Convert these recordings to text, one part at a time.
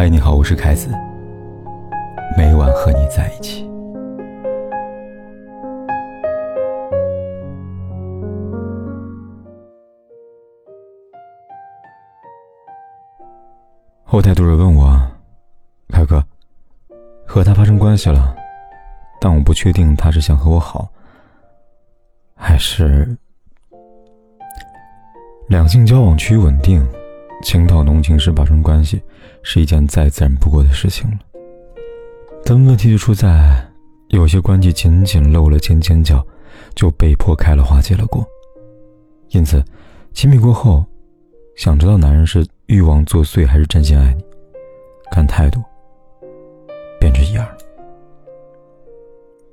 嗨，你好，我是凯子。每晚和你在一起。后台读者问我：“凯哥，和他发生关系了，但我不确定他是想和我好，还是两性交往趋于稳定。”情到浓情时发生关系，是一件再自然不过的事情了。但问题就出在，有些关系仅仅露了尖尖角，就被迫开了花结了果。因此，亲密过后，想知道男人是欲望作祟还是真心爱你，看态度，便知一二。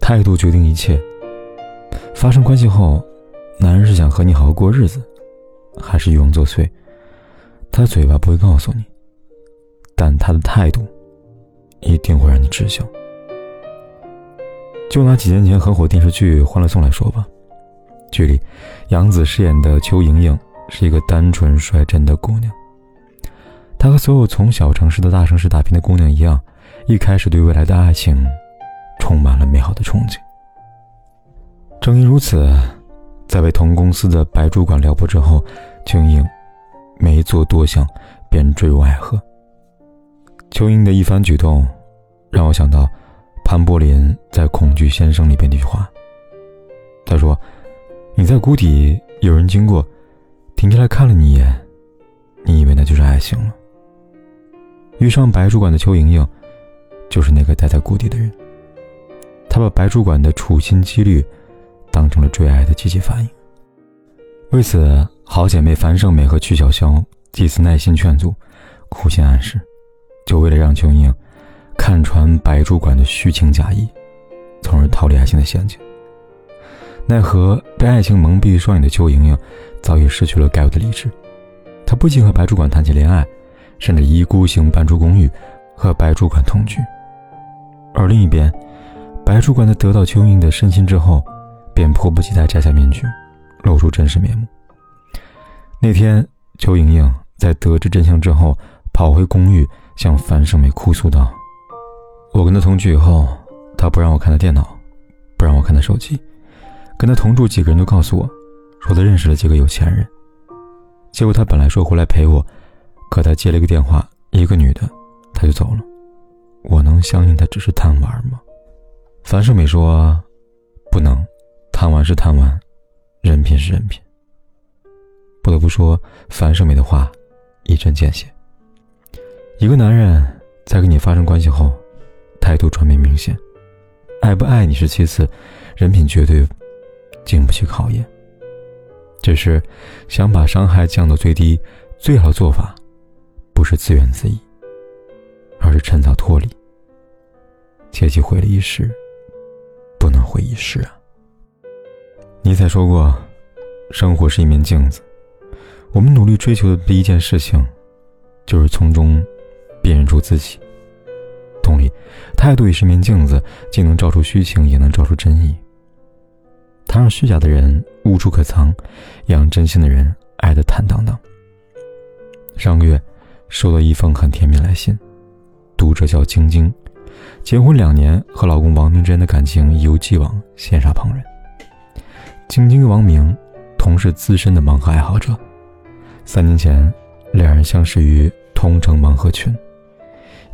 态度决定一切。发生关系后，男人是想和你好好过日子，还是欲望作祟？他的嘴巴不会告诉你，但他的态度一定会让你知晓。就拿几年前很火电视剧《欢乐颂》来说吧，剧里杨紫饰演的邱莹莹是一个单纯率真的姑娘。她和所有从小城市到大城市打拼的姑娘一样，一开始对未来的爱情充满了美好的憧憬。正因如此，在被同公司的白主管撩拨之后，邱莹莹。没做多想，便坠入爱河。邱莹的一番举动，让我想到潘柏林在《恐惧先生》里边那句话。他说：“你在谷底，有人经过，停下来看了你一眼，你以为那就是爱情了。”遇上白主管的邱莹莹，就是那个待在谷底的人。他把白主管的处心积虑，当成了追爱的积极反应。为此。好姐妹樊胜美和曲筱绡几次耐心劝阻，苦心暗示，就为了让邱莹莹看穿白主管的虚情假意，从而逃离爱情的陷阱。奈何被爱情蒙蔽双眼的邱莹莹早已失去了该有的理智，她不仅和白主管谈起恋爱，甚至一意孤行搬出公寓和白主管同居。而另一边，白主管在得到邱莹莹的身心之后，便迫不及待摘下面具，露出真实面目。那天，邱莹莹在得知真相之后，跑回公寓向樊胜美哭诉道：“我跟他同居以后，他不让我看他电脑，不让我看他手机，跟他同住几个人都告诉我，说他认识了几个有钱人。结果他本来说回来陪我，可他接了一个电话，一个女的，他就走了。我能相信他只是贪玩吗？”樊胜美说：“不能，贪玩是贪玩，人品是人品。”不得不说，樊胜美的话一针见血。一个男人在跟你发生关系后，态度转变明显，爱不爱你是其次，人品绝对经不起考验。只是想把伤害降到最低，最好的做法不是自怨自艾，而是趁早脱离。切记毁了一时，不能毁一世啊！尼采说过：“生活是一面镜子。”我们努力追求的第一件事情，就是从中辨认出自己。同理，态度也是面镜子，既能照出虚情，也能照出真意。它让虚假的人无处可藏，让真心的人爱得坦荡荡。上个月，收到一封很甜蜜来信，读者叫晶晶，结婚两年，和老公王明之间的感情一如既往羡煞旁人。晶晶与王明同是资深的盲盒爱好者。三年前，两人相识于同城盲盒群，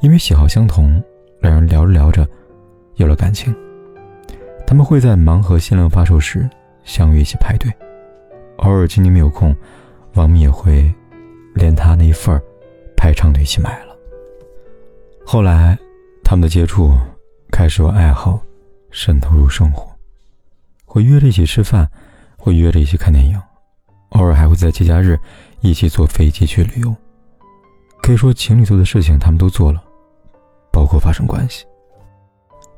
因为喜好相同，两人聊着聊着，有了感情。他们会在盲盒限量发售时相约一起排队，偶尔今天没有空，王明也会连他那一份儿排长队一起买了。后来，他们的接触开始由爱好渗透入生活，会约着一起吃饭，会约着一起看电影，偶尔还会在节假日。一起坐飞机去旅游，可以说情侣做的事情他们都做了，包括发生关系。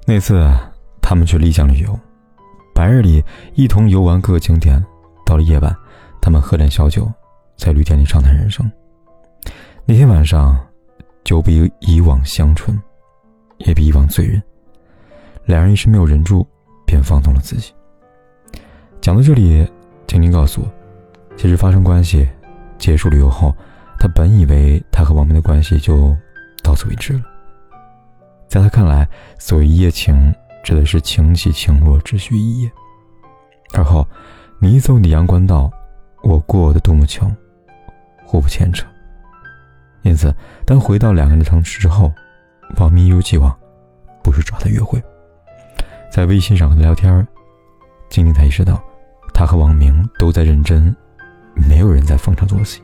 那次他们去丽江旅游，白日里一同游玩各个景点，到了夜晚，他们喝点小酒，在旅店里畅谈人生。那天晚上，酒比以往香醇，也比以往醉人。两人一时没有忍住，便放纵了自己。讲到这里，晶晶告诉我，其实发生关系。结束旅游后，他本以为他和王明的关系就到此为止了。在他看来，所谓一夜情，指的是情起情落，只需一夜。而后，你走你的阳关道，我过我的独木桥，互不牵扯。因此，当回到两个人的城市之后，王明一如既往，不是找他约会，在微信上和他聊天。今天才意识到，他和王明都在认真，没有人在逢场作戏。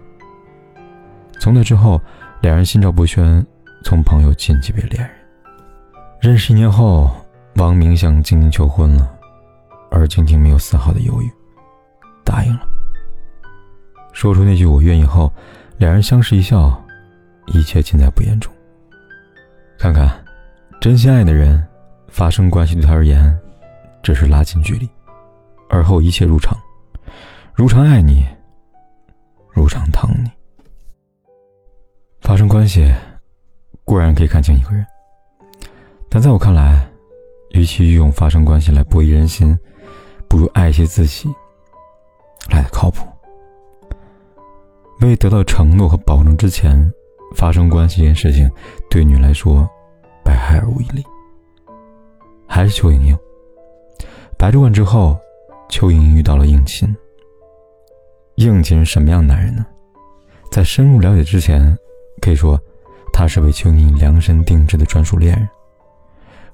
从那之后，两人心照不宣，从朋友晋级为恋人。认识一年后，王明向晶晶求婚了，而晶晶没有丝毫的犹豫，答应了。说出那句“我愿意”后，两人相视一笑，一切尽在不言中。看看，真心爱的人，发生关系对他而言，只是拉近距离，而后一切如常，如常爱你，如常疼你。发生关系固然可以看清一个人，但在我看来，与其用发生关系来博弈人心，不如爱惜自己来的靠谱。未得到承诺和保证之前，发生关系这件事情对女来说百害而无一利。还是邱莹莹，白主管之后，邱莹莹遇到了应勤。应勤是什么样的男人呢？在深入了解之前。可以说，他是为邱莹量身定制的专属恋人。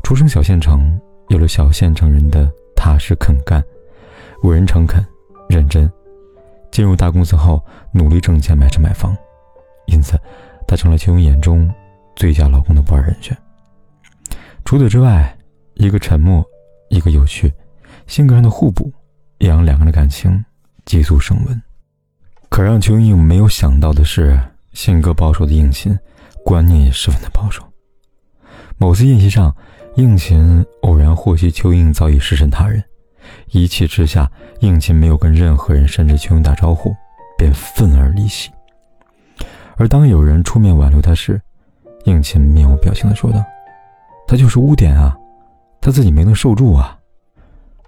出生小县城，有了小县城人的踏实肯干，为人诚恳、认真。进入大公司后，努力挣钱买车买房，因此，他成了邱莹眼中最佳老公的不二人选。除此之外，一个沉默，一个有趣，性格上的互补，也让两个人的感情急速升温。可让邱莹莹没有想到的是。性格保守的应勤，观念也十分的保守。某次宴席上，应勤偶然获悉邱莹早已失身他人，一气之下，应勤没有跟任何人，甚至邱莹打招呼，便愤而离席。而当有人出面挽留他时，应勤面无表情的说道：“他就是污点啊，他自己没能受住啊。”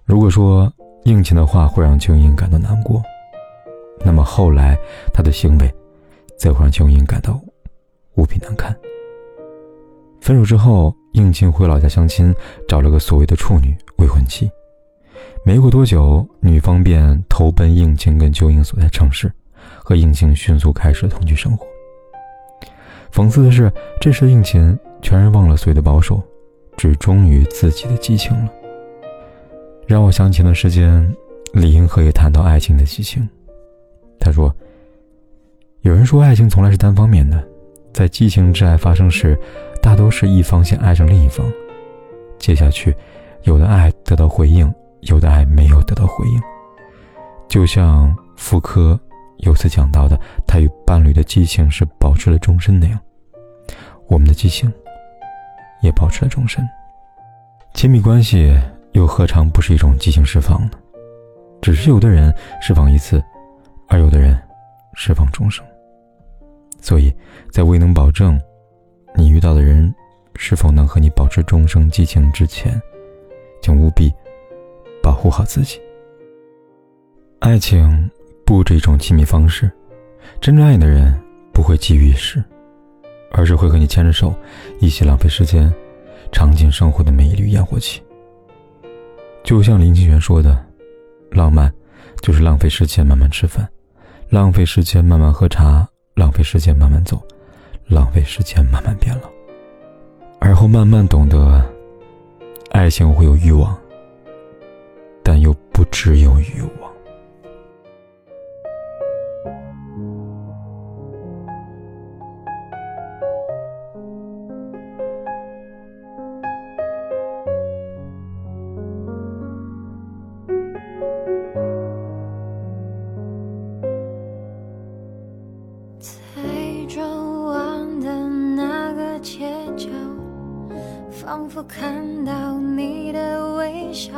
如果说应勤的话会让邱莹感到难过，那么后来他的行为。再会让邱莹感到无比难堪。分手之后，应勤回老家相亲，找了个所谓的处女未婚妻。没过多久，女方便投奔应勤跟邱莹所在城市，和应勤迅速开始同居生活。讽刺的是，这时的应勤全然忘了所谓的保守，只忠于自己的激情了。让我想起了时间，李银河也谈到爱情的激情。他说。有人说，爱情从来是单方面的，在激情之爱发生时，大都是一方先爱上另一方，接下去，有的爱得到回应，有的爱没有得到回应。就像妇科有次讲到的，他与伴侣的激情是保持了终身那样，我们的激情也保持了终身。亲密关系又何尝不是一种激情释放呢？只是有的人释放一次，而有的人释放终生。所以，在未能保证你遇到的人是否能和你保持终生激情之前，请务必保护好自己。爱情不止一种亲密方式，真正爱你的人不会急于一时，而是会和你牵着手，一起浪费时间，尝尽生活的每一缕烟火气。就像林清玄说的：“浪漫就是浪费时间慢慢吃饭，浪费时间慢慢喝茶。”浪费时间慢慢走，浪费时间慢慢变老，而后慢慢懂得，爱情会有欲望，但又不只有欲望。看到你的微笑，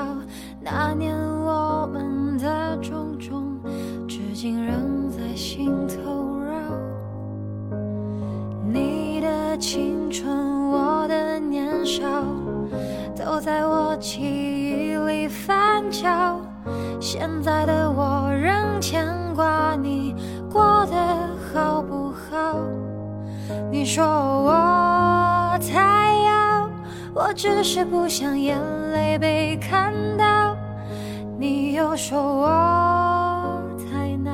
那年我们的种种，至今仍在心头绕。你的青春，我的年少，都在我记忆里翻搅。现在的我仍牵挂你过得好不好？你说我。太，我只是不想眼泪被看到。你又说我太闹，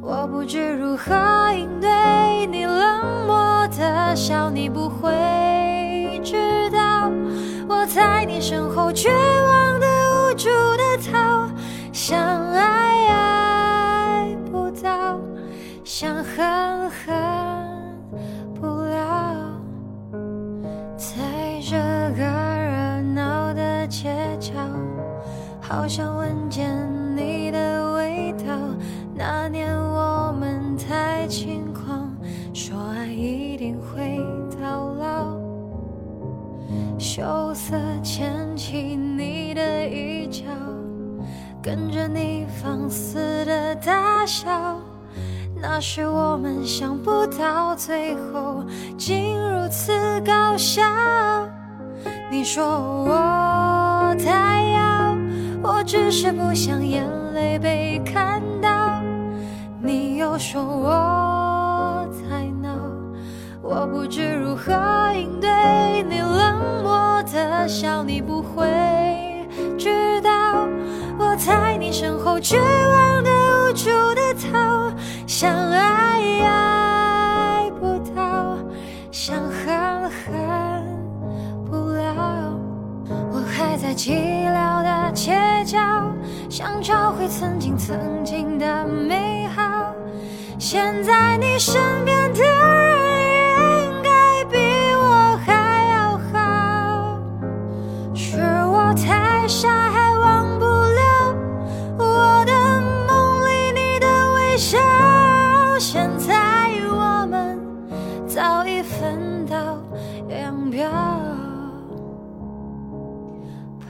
我不知如何应对你冷漠的笑，你不会知道我在你身后绝望的无助的逃，想爱爱不到，想恨好想闻见你的味道。那年我们太轻狂，说爱一定会到老。羞涩牵起你的衣角，跟着你放肆的大笑。那时我们想不到最后竟如此搞笑。你说我太。我只是不想眼泪被看到，你又说我太闹，我不知如何应对你冷漠的笑，你不会知道我在你身后绝望的无助的逃，想爱爱不到，想恨恨不了，我还在记想找回曾经曾经的美好，现在你身边的